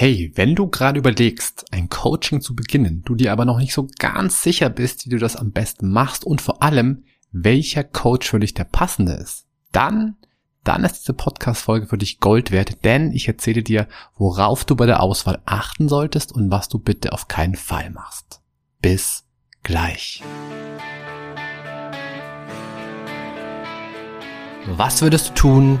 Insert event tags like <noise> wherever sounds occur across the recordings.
Hey, wenn du gerade überlegst, ein Coaching zu beginnen, du dir aber noch nicht so ganz sicher bist, wie du das am besten machst und vor allem, welcher Coach für dich der passende ist, dann, dann ist diese Podcast-Folge für dich Gold wert, denn ich erzähle dir, worauf du bei der Auswahl achten solltest und was du bitte auf keinen Fall machst. Bis gleich. Was würdest du tun,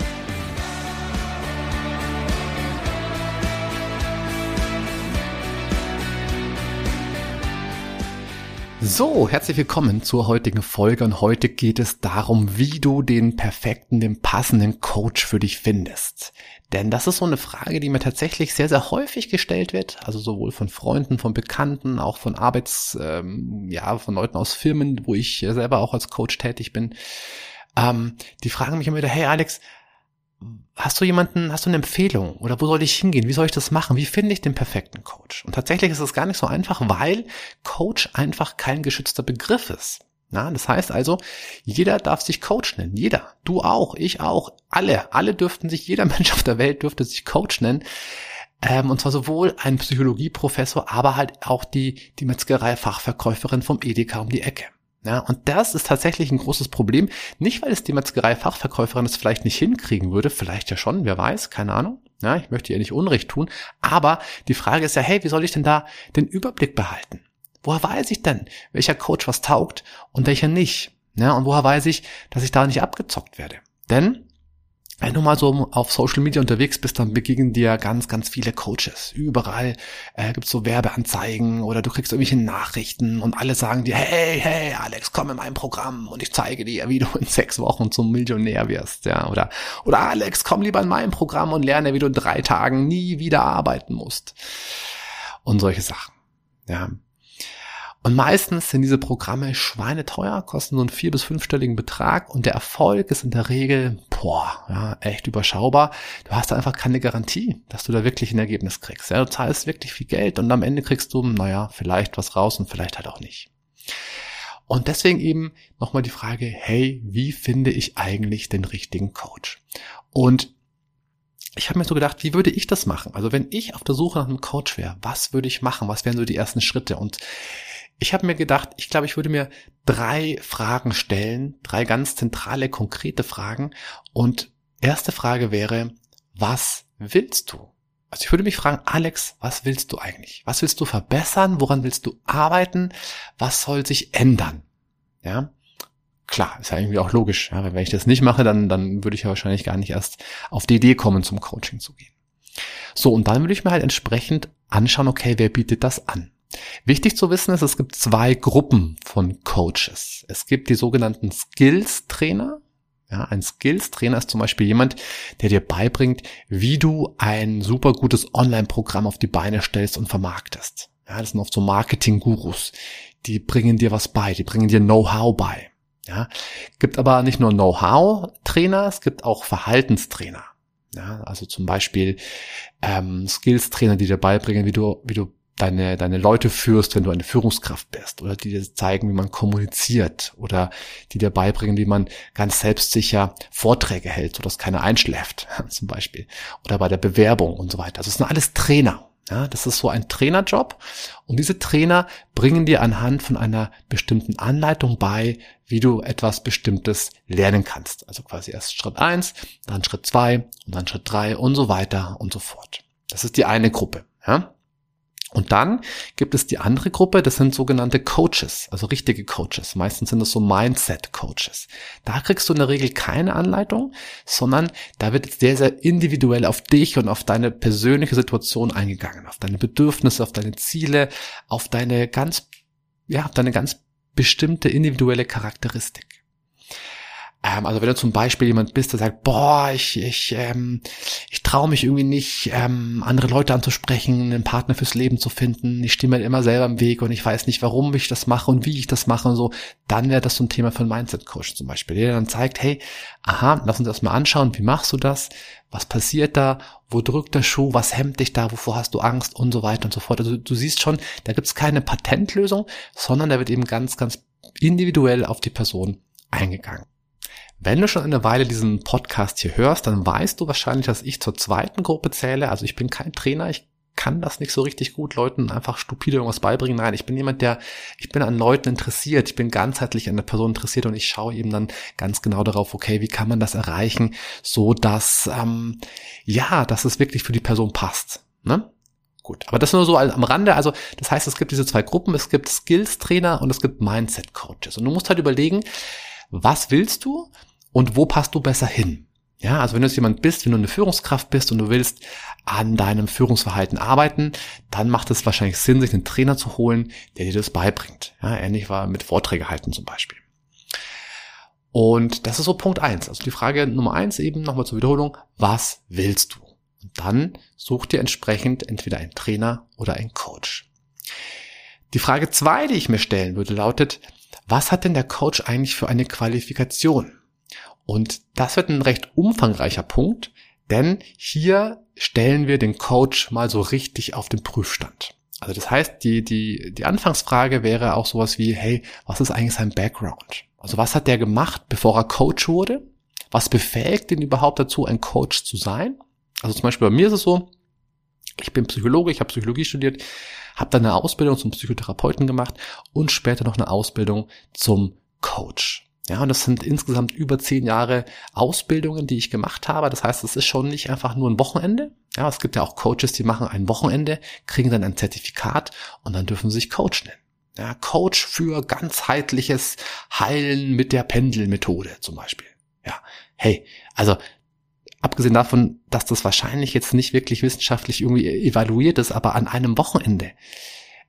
So, herzlich willkommen zur heutigen Folge und heute geht es darum, wie du den perfekten, den passenden Coach für dich findest. Denn das ist so eine Frage, die mir tatsächlich sehr, sehr häufig gestellt wird, also sowohl von Freunden, von Bekannten, auch von Arbeits, ähm, ja, von Leuten aus Firmen, wo ich selber auch als Coach tätig bin. Ähm, die fragen mich immer wieder, hey Alex, hast du jemanden, hast du eine Empfehlung oder wo soll ich hingehen? Wie soll ich das machen? Wie finde ich den perfekten Coach? Und tatsächlich ist es gar nicht so einfach, weil Coach einfach kein geschützter Begriff ist. Na, das heißt also, jeder darf sich Coach nennen. Jeder. Du auch, ich auch. Alle. Alle dürften sich, jeder <laughs> Mensch auf der Welt dürfte sich Coach nennen. Ähm, und zwar sowohl ein Psychologieprofessor, aber halt auch die, die Metzgerei-Fachverkäuferin vom Edeka um die Ecke. Ja, und das ist tatsächlich ein großes Problem. Nicht, weil es die Metzgerei-Fachverkäuferin es vielleicht nicht hinkriegen würde, vielleicht ja schon, wer weiß, keine Ahnung. Ja, ich möchte ihr nicht Unrecht tun. Aber die Frage ist ja, hey, wie soll ich denn da den Überblick behalten? Woher weiß ich denn, welcher Coach was taugt und welcher nicht? Ja, und woher weiß ich, dass ich da nicht abgezockt werde? Denn wenn du mal so auf Social Media unterwegs bist, dann begegnen dir ganz, ganz viele Coaches. Überall äh, gibt's so Werbeanzeigen oder du kriegst irgendwelche Nachrichten und alle sagen dir, hey, hey, Alex, komm in mein Programm und ich zeige dir, wie du in sechs Wochen zum Millionär wirst, ja, oder, oder Alex, komm lieber in mein Programm und lerne, wie du in drei Tagen nie wieder arbeiten musst. Und solche Sachen, ja. Und meistens sind diese Programme schweineteuer, kosten so einen vier- bis fünfstelligen Betrag und der Erfolg ist in der Regel, boah, ja, echt überschaubar. Du hast einfach keine Garantie, dass du da wirklich ein Ergebnis kriegst. Ja, du zahlst wirklich viel Geld und am Ende kriegst du, naja, vielleicht was raus und vielleicht halt auch nicht. Und deswegen eben nochmal die Frage, hey, wie finde ich eigentlich den richtigen Coach? Und ich habe mir so gedacht, wie würde ich das machen? Also wenn ich auf der Suche nach einem Coach wäre, was würde ich machen? Was wären so die ersten Schritte? Und ich habe mir gedacht, ich glaube, ich würde mir drei Fragen stellen, drei ganz zentrale, konkrete Fragen. Und erste Frage wäre, was willst du? Also ich würde mich fragen, Alex, was willst du eigentlich? Was willst du verbessern? Woran willst du arbeiten? Was soll sich ändern? Ja, klar, ist ja irgendwie auch logisch. Ja, wenn ich das nicht mache, dann, dann würde ich ja wahrscheinlich gar nicht erst auf die Idee kommen, zum Coaching zu gehen. So, und dann würde ich mir halt entsprechend anschauen, okay, wer bietet das an? Wichtig zu wissen ist, es gibt zwei Gruppen von Coaches. Es gibt die sogenannten Skills-Trainer. Ja, ein Skills-Trainer ist zum Beispiel jemand, der dir beibringt, wie du ein super gutes Online-Programm auf die Beine stellst und vermarktest. Ja, das sind oft so Marketing-Gurus. Die bringen dir was bei, die bringen dir Know-how bei. Ja, gibt aber nicht nur Know-how-Trainer, es gibt auch Verhaltenstrainer. Ja, also zum Beispiel ähm, Skills-Trainer, die dir beibringen, wie du, wie du deine, deine Leute führst, wenn du eine Führungskraft bist oder die dir zeigen, wie man kommuniziert oder die dir beibringen, wie man ganz selbstsicher Vorträge hält, sodass keiner einschläft, <laughs> zum Beispiel. Oder bei der Bewerbung und so weiter. Also es sind alles Trainer. Ja, das ist so ein Trainerjob. Und diese Trainer bringen dir anhand von einer bestimmten Anleitung bei, wie du etwas Bestimmtes lernen kannst. Also quasi erst Schritt eins, dann Schritt zwei und dann Schritt drei und so weiter und so fort. Das ist die eine Gruppe. Ja? Und dann gibt es die andere Gruppe, das sind sogenannte Coaches, also richtige Coaches. Meistens sind das so Mindset-Coaches. Da kriegst du in der Regel keine Anleitung, sondern da wird sehr, sehr individuell auf dich und auf deine persönliche Situation eingegangen, auf deine Bedürfnisse, auf deine Ziele, auf deine ganz, ja, deine ganz bestimmte individuelle Charakteristik. Ähm, also wenn du zum Beispiel jemand bist, der sagt, boah, ich, ich, ähm, ich traue mich irgendwie nicht, ähm, andere Leute anzusprechen, einen Partner fürs Leben zu finden. Ich stehe mir immer selber im Weg und ich weiß nicht, warum ich das mache und wie ich das mache und so. Dann wäre das so ein Thema für einen Mindset-Coach zum Beispiel, der dann zeigt, hey, aha, lass uns das mal anschauen, wie machst du das? Was passiert da? Wo drückt der Schuh? Was hemmt dich da? Wovor hast du Angst? Und so weiter und so fort. Also du siehst schon, da gibt es keine Patentlösung, sondern da wird eben ganz, ganz individuell auf die Person eingegangen. Wenn du schon eine Weile diesen Podcast hier hörst, dann weißt du wahrscheinlich, dass ich zur zweiten Gruppe zähle. Also ich bin kein Trainer, ich kann das nicht so richtig gut, Leuten einfach stupide irgendwas beibringen. Nein, ich bin jemand, der, ich bin an Leuten interessiert, ich bin ganzheitlich an der Person interessiert und ich schaue eben dann ganz genau darauf, okay, wie kann man das erreichen, so dass, ähm, ja, dass es wirklich für die Person passt. Ne? Gut, aber das nur so am Rande. Also das heißt, es gibt diese zwei Gruppen, es gibt Skills-Trainer und es gibt Mindset-Coaches. Und du musst halt überlegen, was willst du? Und wo passt du besser hin? Ja, also wenn du jetzt jemand bist, wenn du eine Führungskraft bist und du willst an deinem Führungsverhalten arbeiten, dann macht es wahrscheinlich Sinn, sich einen Trainer zu holen, der dir das beibringt. Ja, ähnlich war mit Vorträge halten zum Beispiel. Und das ist so Punkt eins. Also die Frage Nummer eins eben nochmal zur Wiederholung. Was willst du? Und dann such dir entsprechend entweder einen Trainer oder einen Coach. Die Frage zwei, die ich mir stellen würde, lautet, was hat denn der Coach eigentlich für eine Qualifikation? Und das wird ein recht umfangreicher Punkt, denn hier stellen wir den Coach mal so richtig auf den Prüfstand. Also das heißt, die, die, die Anfangsfrage wäre auch sowas wie, hey, was ist eigentlich sein Background? Also was hat der gemacht, bevor er Coach wurde? Was befähigt ihn überhaupt dazu, ein Coach zu sein? Also zum Beispiel bei mir ist es so, ich bin Psychologe, ich habe Psychologie studiert, habe dann eine Ausbildung zum Psychotherapeuten gemacht und später noch eine Ausbildung zum Coach. Ja, und das sind insgesamt über zehn Jahre Ausbildungen, die ich gemacht habe. Das heißt, es ist schon nicht einfach nur ein Wochenende. Ja, es gibt ja auch Coaches, die machen ein Wochenende, kriegen dann ein Zertifikat und dann dürfen sie sich Coach nennen. Ja, Coach für ganzheitliches Heilen mit der Pendelmethode zum Beispiel. Ja, hey, also abgesehen davon, dass das wahrscheinlich jetzt nicht wirklich wissenschaftlich irgendwie evaluiert ist, aber an einem Wochenende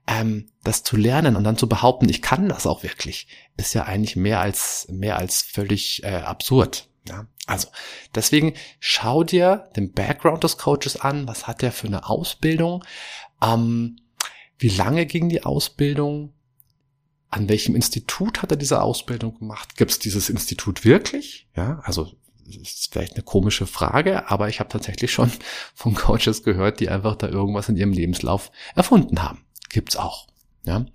ähm, das zu lernen und dann zu behaupten, ich kann das auch wirklich, ist ja eigentlich mehr als mehr als völlig äh, absurd. Ja, also deswegen schau dir den Background des Coaches an. Was hat er für eine Ausbildung? Ähm, wie lange ging die Ausbildung? An welchem Institut hat er diese Ausbildung gemacht? Gibt es dieses Institut wirklich? Ja, also ist vielleicht eine komische Frage, aber ich habe tatsächlich schon von Coaches gehört, die einfach da irgendwas in ihrem Lebenslauf erfunden haben gibt's auch. Ja.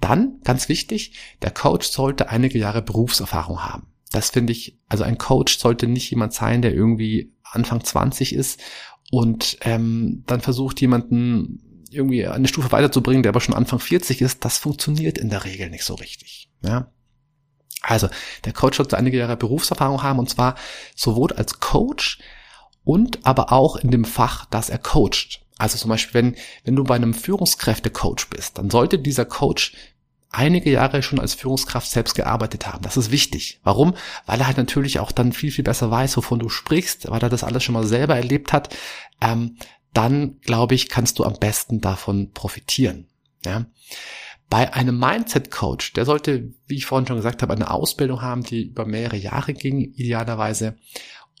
Dann, ganz wichtig, der Coach sollte einige Jahre Berufserfahrung haben. Das finde ich, also ein Coach sollte nicht jemand sein, der irgendwie Anfang 20 ist und ähm, dann versucht jemanden irgendwie eine Stufe weiterzubringen, der aber schon Anfang 40 ist. Das funktioniert in der Regel nicht so richtig. Ja. Also, der Coach sollte einige Jahre Berufserfahrung haben und zwar sowohl als Coach und aber auch in dem Fach, das er coacht. Also zum Beispiel, wenn, wenn du bei einem Führungskräftecoach bist, dann sollte dieser Coach einige Jahre schon als Führungskraft selbst gearbeitet haben. Das ist wichtig. Warum? Weil er halt natürlich auch dann viel, viel besser weiß, wovon du sprichst, weil er das alles schon mal selber erlebt hat. Ähm, dann, glaube ich, kannst du am besten davon profitieren. Ja? Bei einem Mindset-Coach, der sollte, wie ich vorhin schon gesagt habe, eine Ausbildung haben, die über mehrere Jahre ging, idealerweise.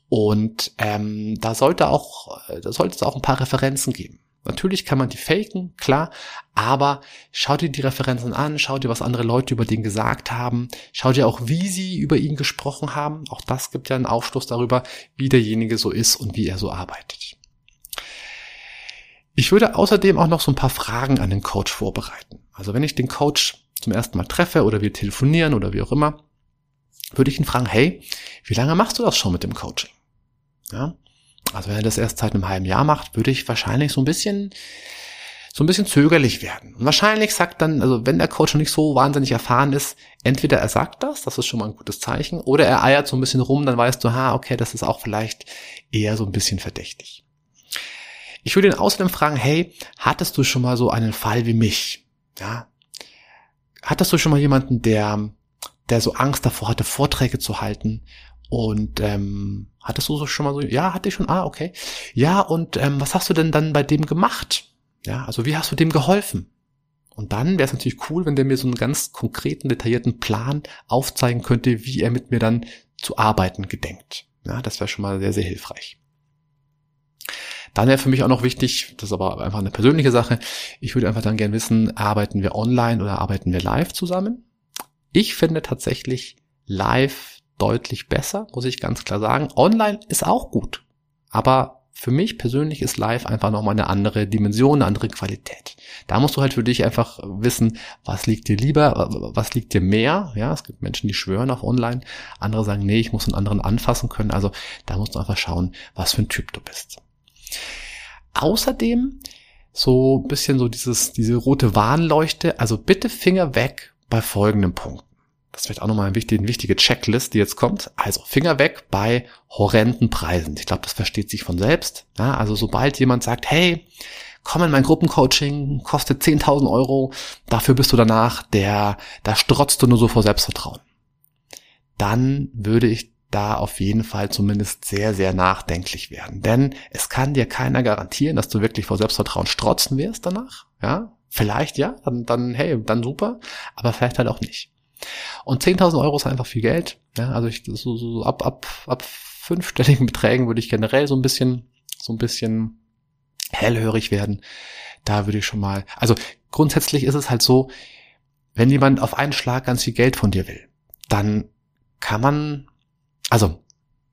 Und ähm, da sollte auch, da sollte es auch ein paar Referenzen geben. Natürlich kann man die faken, klar, aber schau dir die Referenzen an, schau dir, was andere Leute über den gesagt haben, schau dir auch, wie sie über ihn gesprochen haben. Auch das gibt ja einen Aufschluss darüber, wie derjenige so ist und wie er so arbeitet. Ich würde außerdem auch noch so ein paar Fragen an den Coach vorbereiten. Also wenn ich den Coach zum ersten Mal treffe oder wir telefonieren oder wie auch immer, würde ich ihn fragen, hey, wie lange machst du das schon mit dem Coaching? Ja? Also wenn er das erst seit einem halben Jahr macht, würde ich wahrscheinlich so ein bisschen so ein bisschen zögerlich werden. Und wahrscheinlich sagt dann, also wenn der Coach noch nicht so wahnsinnig erfahren ist, entweder er sagt das, das ist schon mal ein gutes Zeichen, oder er eiert so ein bisschen rum, dann weißt du, ha, okay, das ist auch vielleicht eher so ein bisschen verdächtig. Ich würde ihn außerdem fragen, hey, hattest du schon mal so einen Fall wie mich? Ja? Hattest du schon mal jemanden, der, der so Angst davor hatte, Vorträge zu halten und ähm, hattest du schon mal so, ja, hatte ich schon, ah, okay. Ja, und ähm, was hast du denn dann bei dem gemacht? Ja, also wie hast du dem geholfen? Und dann wäre es natürlich cool, wenn der mir so einen ganz konkreten, detaillierten Plan aufzeigen könnte, wie er mit mir dann zu arbeiten gedenkt. Ja, das wäre schon mal sehr, sehr hilfreich. Dann wäre für mich auch noch wichtig, das ist aber einfach eine persönliche Sache, ich würde einfach dann gerne wissen, arbeiten wir online oder arbeiten wir live zusammen? Ich finde tatsächlich live deutlich besser, muss ich ganz klar sagen. Online ist auch gut, aber für mich persönlich ist live einfach nochmal eine andere Dimension, eine andere Qualität. Da musst du halt für dich einfach wissen, was liegt dir lieber, was liegt dir mehr. Ja, es gibt Menschen, die schwören auf online. Andere sagen, nee, ich muss einen anderen anfassen können. Also da musst du einfach schauen, was für ein Typ du bist. Außerdem so bisschen so dieses, diese rote Warnleuchte. Also bitte Finger weg bei folgendem Punkt. Das wird auch nochmal eine wichtige, eine wichtige Checklist, die jetzt kommt. Also Finger weg bei horrenden Preisen. Ich glaube, das versteht sich von selbst. Ja, also sobald jemand sagt, hey, komm in mein Gruppencoaching, kostet 10.000 Euro, dafür bist du danach, der, da strotzt du nur so vor Selbstvertrauen. Dann würde ich da auf jeden Fall zumindest sehr, sehr nachdenklich werden. Denn es kann dir keiner garantieren, dass du wirklich vor Selbstvertrauen strotzen wirst danach. Ja, vielleicht ja, dann, dann hey, dann super, aber vielleicht halt auch nicht. Und 10.000 Euro ist einfach viel Geld. Ja, also ich, so, so ab, ab, ab fünfstelligen <laughs> Beträgen würde ich generell so ein bisschen, so ein bisschen hellhörig werden. Da würde ich schon mal, also grundsätzlich ist es halt so, wenn jemand auf einen Schlag ganz viel Geld von dir will, dann kann man, also,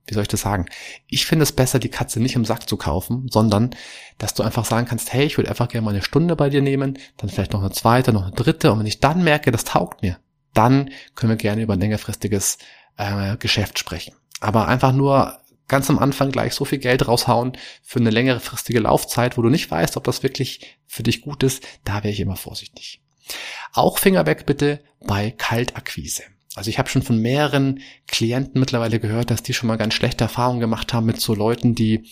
wie soll ich das sagen? Ich finde es besser, die Katze nicht im Sack zu kaufen, sondern, dass du einfach sagen kannst, hey, ich würde einfach gerne mal eine Stunde bei dir nehmen, dann vielleicht noch eine zweite, noch eine dritte, und wenn ich dann merke, das taugt mir, dann können wir gerne über ein längerfristiges äh, Geschäft sprechen. Aber einfach nur ganz am Anfang gleich so viel Geld raushauen für eine längerfristige Laufzeit, wo du nicht weißt, ob das wirklich für dich gut ist, da wäre ich immer vorsichtig. Auch Finger weg bitte bei Kaltakquise. Also ich habe schon von mehreren Klienten mittlerweile gehört, dass die schon mal ganz schlechte Erfahrungen gemacht haben mit so Leuten, die,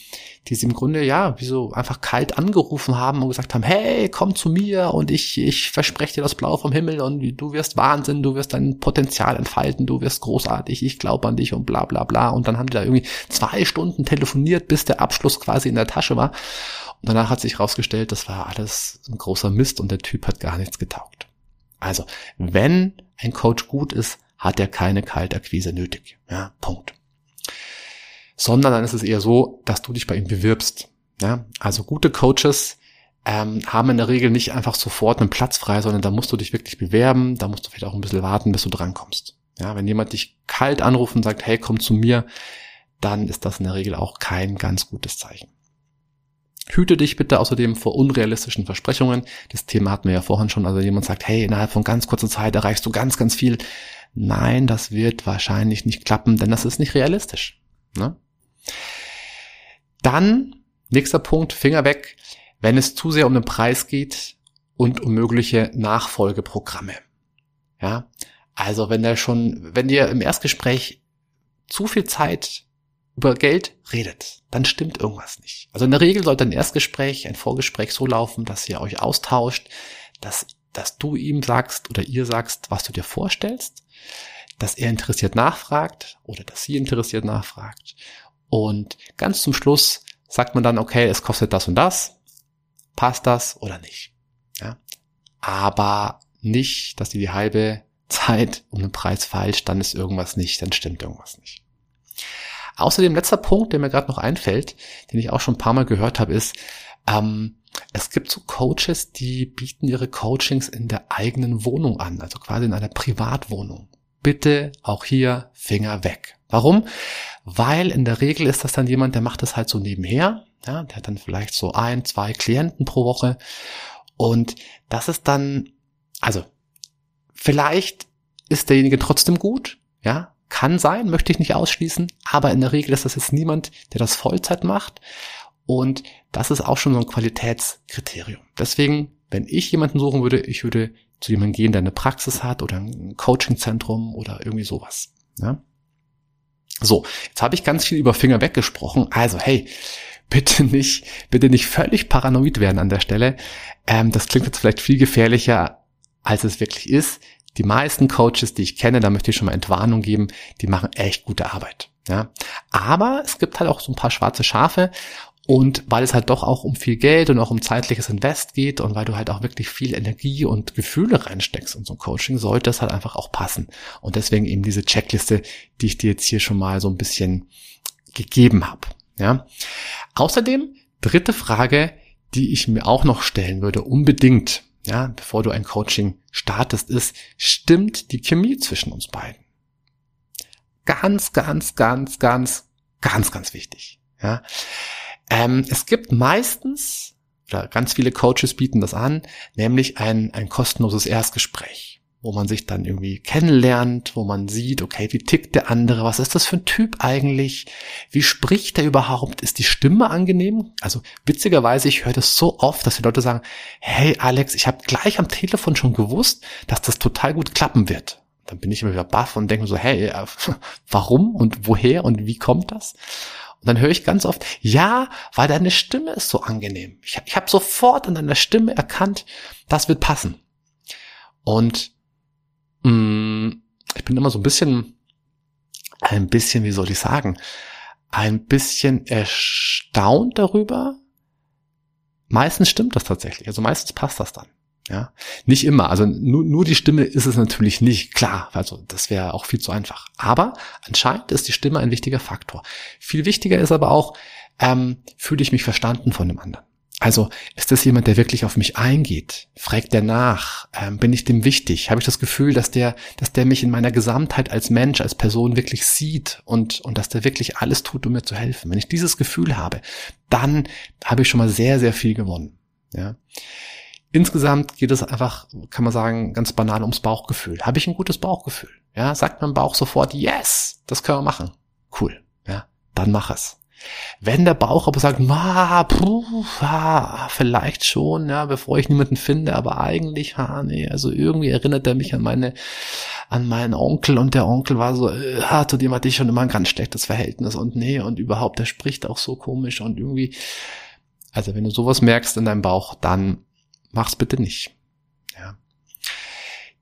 die sie im Grunde ja, wie so einfach kalt angerufen haben und gesagt haben, hey, komm zu mir und ich, ich verspreche dir das Blau vom Himmel und du wirst Wahnsinn, du wirst dein Potenzial entfalten, du wirst großartig, ich glaube an dich und bla bla bla. Und dann haben die da irgendwie zwei Stunden telefoniert, bis der Abschluss quasi in der Tasche war. Und danach hat sich herausgestellt, das war alles ein großer Mist und der Typ hat gar nichts getaugt. Also, wenn ein Coach gut ist, hat er keine Kaltakquise nötig. Ja, Punkt. Sondern dann ist es eher so, dass du dich bei ihm bewirbst. Ja, also gute Coaches ähm, haben in der Regel nicht einfach sofort einen Platz frei, sondern da musst du dich wirklich bewerben, da musst du vielleicht auch ein bisschen warten, bis du drankommst. Ja, wenn jemand dich kalt anruft und sagt, hey, komm zu mir, dann ist das in der Regel auch kein ganz gutes Zeichen. Hüte dich bitte außerdem vor unrealistischen Versprechungen. Das Thema hatten wir ja vorhin schon. Also jemand sagt, hey, innerhalb von ganz kurzer Zeit erreichst du ganz, ganz viel. Nein, das wird wahrscheinlich nicht klappen, denn das ist nicht realistisch. Ne? Dann, nächster Punkt, Finger weg, wenn es zu sehr um den Preis geht und um mögliche Nachfolgeprogramme. Ja, also wenn der schon, wenn ihr im Erstgespräch zu viel Zeit über Geld redet, dann stimmt irgendwas nicht. Also in der Regel sollte ein Erstgespräch, ein Vorgespräch so laufen, dass ihr euch austauscht, dass, dass du ihm sagst oder ihr sagst, was du dir vorstellst, dass er interessiert nachfragt oder dass sie interessiert nachfragt. Und ganz zum Schluss sagt man dann, okay, es kostet das und das, passt das oder nicht. Ja? Aber nicht, dass die die halbe Zeit um den Preis falsch, dann ist irgendwas nicht, dann stimmt irgendwas nicht. Außerdem letzter Punkt, der mir gerade noch einfällt, den ich auch schon ein paar Mal gehört habe, ist, ähm, es gibt so Coaches, die bieten ihre Coachings in der eigenen Wohnung an, also quasi in einer Privatwohnung. Bitte auch hier Finger weg. Warum? Weil in der Regel ist das dann jemand, der macht das halt so nebenher. Ja, der hat dann vielleicht so ein, zwei Klienten pro Woche. Und das ist dann, also, vielleicht ist derjenige trotzdem gut, ja, kann sein, möchte ich nicht ausschließen, aber in der Regel ist das jetzt niemand, der das Vollzeit macht. Und das ist auch schon so ein Qualitätskriterium. Deswegen, wenn ich jemanden suchen würde, ich würde zu jemandem gehen, der eine Praxis hat oder ein Coachingzentrum oder irgendwie sowas. Ja? So, jetzt habe ich ganz viel über Finger weggesprochen. Also, hey, bitte nicht, bitte nicht völlig paranoid werden an der Stelle. Ähm, das klingt jetzt vielleicht viel gefährlicher, als es wirklich ist die meisten Coaches, die ich kenne, da möchte ich schon mal Entwarnung geben, die machen echt gute Arbeit. Ja, aber es gibt halt auch so ein paar schwarze Schafe und weil es halt doch auch um viel Geld und auch um zeitliches Invest geht und weil du halt auch wirklich viel Energie und Gefühle reinsteckst in so ein Coaching, sollte es halt einfach auch passen. Und deswegen eben diese Checkliste, die ich dir jetzt hier schon mal so ein bisschen gegeben habe. Ja. Außerdem Dritte Frage, die ich mir auch noch stellen würde, unbedingt, ja, bevor du ein Coaching startest, ist, stimmt die Chemie zwischen uns beiden? Ganz, ganz, ganz, ganz, ganz, ganz wichtig. Ja. Ähm, es gibt meistens, oder ganz viele Coaches bieten das an, nämlich ein, ein kostenloses Erstgespräch wo man sich dann irgendwie kennenlernt, wo man sieht, okay, wie tickt der andere, was ist das für ein Typ eigentlich, wie spricht er überhaupt, ist die Stimme angenehm? Also witzigerweise, ich höre das so oft, dass die Leute sagen, hey Alex, ich habe gleich am Telefon schon gewusst, dass das total gut klappen wird. Dann bin ich immer wieder baff und denke so, hey, äh, <laughs> warum und woher und wie kommt das? Und dann höre ich ganz oft, ja, weil deine Stimme ist so angenehm. Ich, ich habe sofort an deiner Stimme erkannt, das wird passen. Und Mm, ich bin immer so ein bisschen, ein bisschen, wie soll ich sagen, ein bisschen erstaunt darüber. Meistens stimmt das tatsächlich. Also meistens passt das dann. Ja, nicht immer. Also nur, nur die Stimme ist es natürlich nicht. Klar, also das wäre auch viel zu einfach. Aber anscheinend ist die Stimme ein wichtiger Faktor. Viel wichtiger ist aber auch, ähm, fühle ich mich verstanden von dem anderen. Also ist das jemand, der wirklich auf mich eingeht? Fragt der nach? Ähm, bin ich dem wichtig? Habe ich das Gefühl, dass der, dass der mich in meiner Gesamtheit als Mensch, als Person wirklich sieht und, und dass der wirklich alles tut, um mir zu helfen? Wenn ich dieses Gefühl habe, dann habe ich schon mal sehr, sehr viel gewonnen. Ja. Insgesamt geht es einfach, kann man sagen, ganz banal ums Bauchgefühl. Habe ich ein gutes Bauchgefühl? Ja, sagt mein Bauch sofort, yes, das können wir machen. Cool. Ja, dann mach es. Wenn der Bauch aber sagt, ma, puh, ah, vielleicht schon, ja, bevor ich niemanden finde, aber eigentlich, ah, nee, also irgendwie erinnert er mich an meine, an meinen Onkel und der Onkel war so, äh, zu dem hatte ich schon immer ein ganz schlechtes Verhältnis und nee, und überhaupt, der spricht auch so komisch und irgendwie, also wenn du sowas merkst in deinem Bauch, dann mach's bitte nicht. Ja.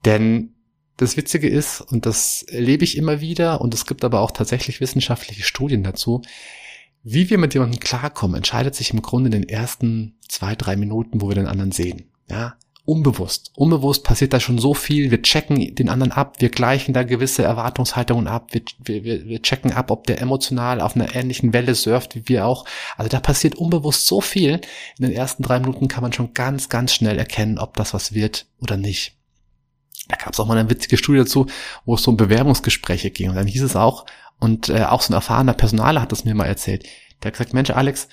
Denn das Witzige ist, und das erlebe ich immer wieder, und es gibt aber auch tatsächlich wissenschaftliche Studien dazu, wie wir mit jemandem klarkommen, entscheidet sich im Grunde in den ersten zwei, drei Minuten, wo wir den anderen sehen. Ja, unbewusst. Unbewusst passiert da schon so viel. Wir checken den anderen ab, wir gleichen da gewisse Erwartungshaltungen ab, wir, wir, wir checken ab, ob der emotional auf einer ähnlichen Welle surft wie wir auch. Also da passiert unbewusst so viel. In den ersten drei Minuten kann man schon ganz, ganz schnell erkennen, ob das was wird oder nicht. Da gab es auch mal eine witzige Studie dazu, wo es so um Bewerbungsgespräche ging. Und dann hieß es auch, und äh, auch so ein erfahrener Personaler hat das mir mal erzählt. Der hat gesagt, Mensch, Alex,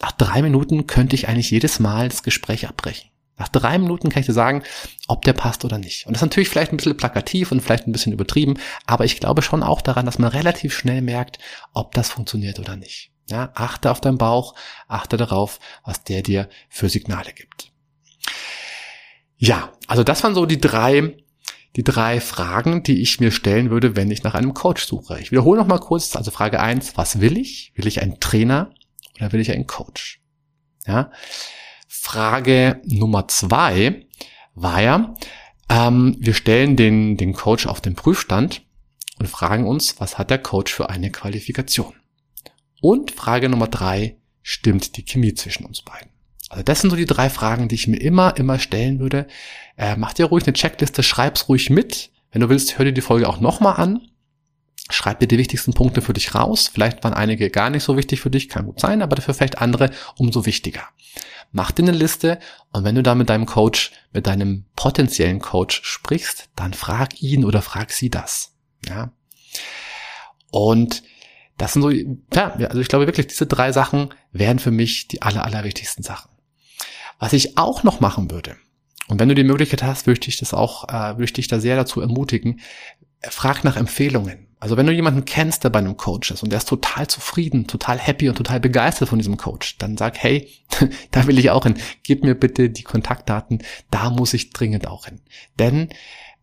nach drei Minuten könnte ich eigentlich jedes Mal das Gespräch abbrechen. Nach drei Minuten kann ich dir sagen, ob der passt oder nicht. Und das ist natürlich vielleicht ein bisschen plakativ und vielleicht ein bisschen übertrieben, aber ich glaube schon auch daran, dass man relativ schnell merkt, ob das funktioniert oder nicht. Ja, achte auf deinen Bauch, achte darauf, was der dir für Signale gibt. Ja, also das waren so die drei die drei Fragen, die ich mir stellen würde, wenn ich nach einem Coach suche. Ich wiederhole noch mal kurz, also Frage eins: was will ich? Will ich einen Trainer oder will ich einen Coach? Ja. Frage Nummer zwei war ja, ähm, wir stellen den, den Coach auf den Prüfstand und fragen uns, was hat der Coach für eine Qualifikation? Und Frage Nummer drei, stimmt die Chemie zwischen uns beiden? Also das sind so die drei Fragen, die ich mir immer, immer stellen würde. Äh, mach dir ruhig eine Checkliste, schreib's ruhig mit. Wenn du willst, hör dir die Folge auch nochmal an. Schreib dir die wichtigsten Punkte für dich raus. Vielleicht waren einige gar nicht so wichtig für dich, kann gut sein, aber dafür vielleicht andere umso wichtiger. Mach dir eine Liste und wenn du da mit deinem Coach, mit deinem potenziellen Coach sprichst, dann frag ihn oder frag sie das. Ja. Und das sind so, ja, also ich glaube wirklich, diese drei Sachen wären für mich die aller, aller wichtigsten Sachen. Was ich auch noch machen würde, und wenn du die Möglichkeit hast, würde ich dich das auch, äh, würde ich dich da sehr dazu ermutigen, frag nach Empfehlungen. Also wenn du jemanden kennst, der bei einem Coach ist und der ist total zufrieden, total happy und total begeistert von diesem Coach, dann sag, hey, <laughs> da will ich auch hin. Gib mir bitte die Kontaktdaten, da muss ich dringend auch hin. Denn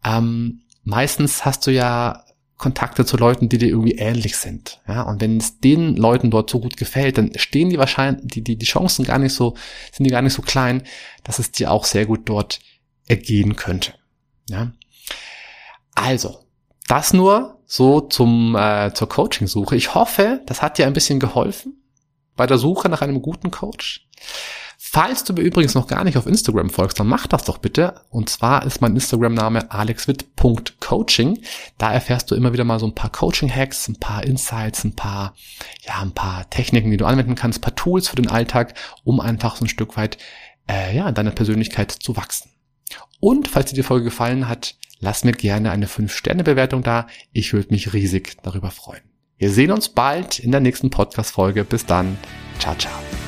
ähm, meistens hast du ja Kontakte zu Leuten, die dir irgendwie ähnlich sind. Ja, und wenn es den Leuten dort so gut gefällt, dann stehen die wahrscheinlich, die, die, die Chancen gar nicht so, sind die gar nicht so klein, dass es dir auch sehr gut dort ergehen könnte. Ja. Also, das nur so zum, äh, zur Coaching-Suche. Ich hoffe, das hat dir ein bisschen geholfen bei der Suche nach einem guten Coach. Falls du mir übrigens noch gar nicht auf Instagram folgst, dann mach das doch bitte. Und zwar ist mein Instagram-Name alexwitt.coaching. Da erfährst du immer wieder mal so ein paar Coaching-Hacks, ein paar Insights, ein paar, ja, ein paar Techniken, die du anwenden kannst, ein paar Tools für den Alltag, um einfach so ein Stück weit, äh, ja, in deiner Persönlichkeit zu wachsen. Und falls dir die Folge gefallen hat, lass mir gerne eine 5-Sterne-Bewertung da. Ich würde mich riesig darüber freuen. Wir sehen uns bald in der nächsten Podcast-Folge. Bis dann. Ciao, ciao.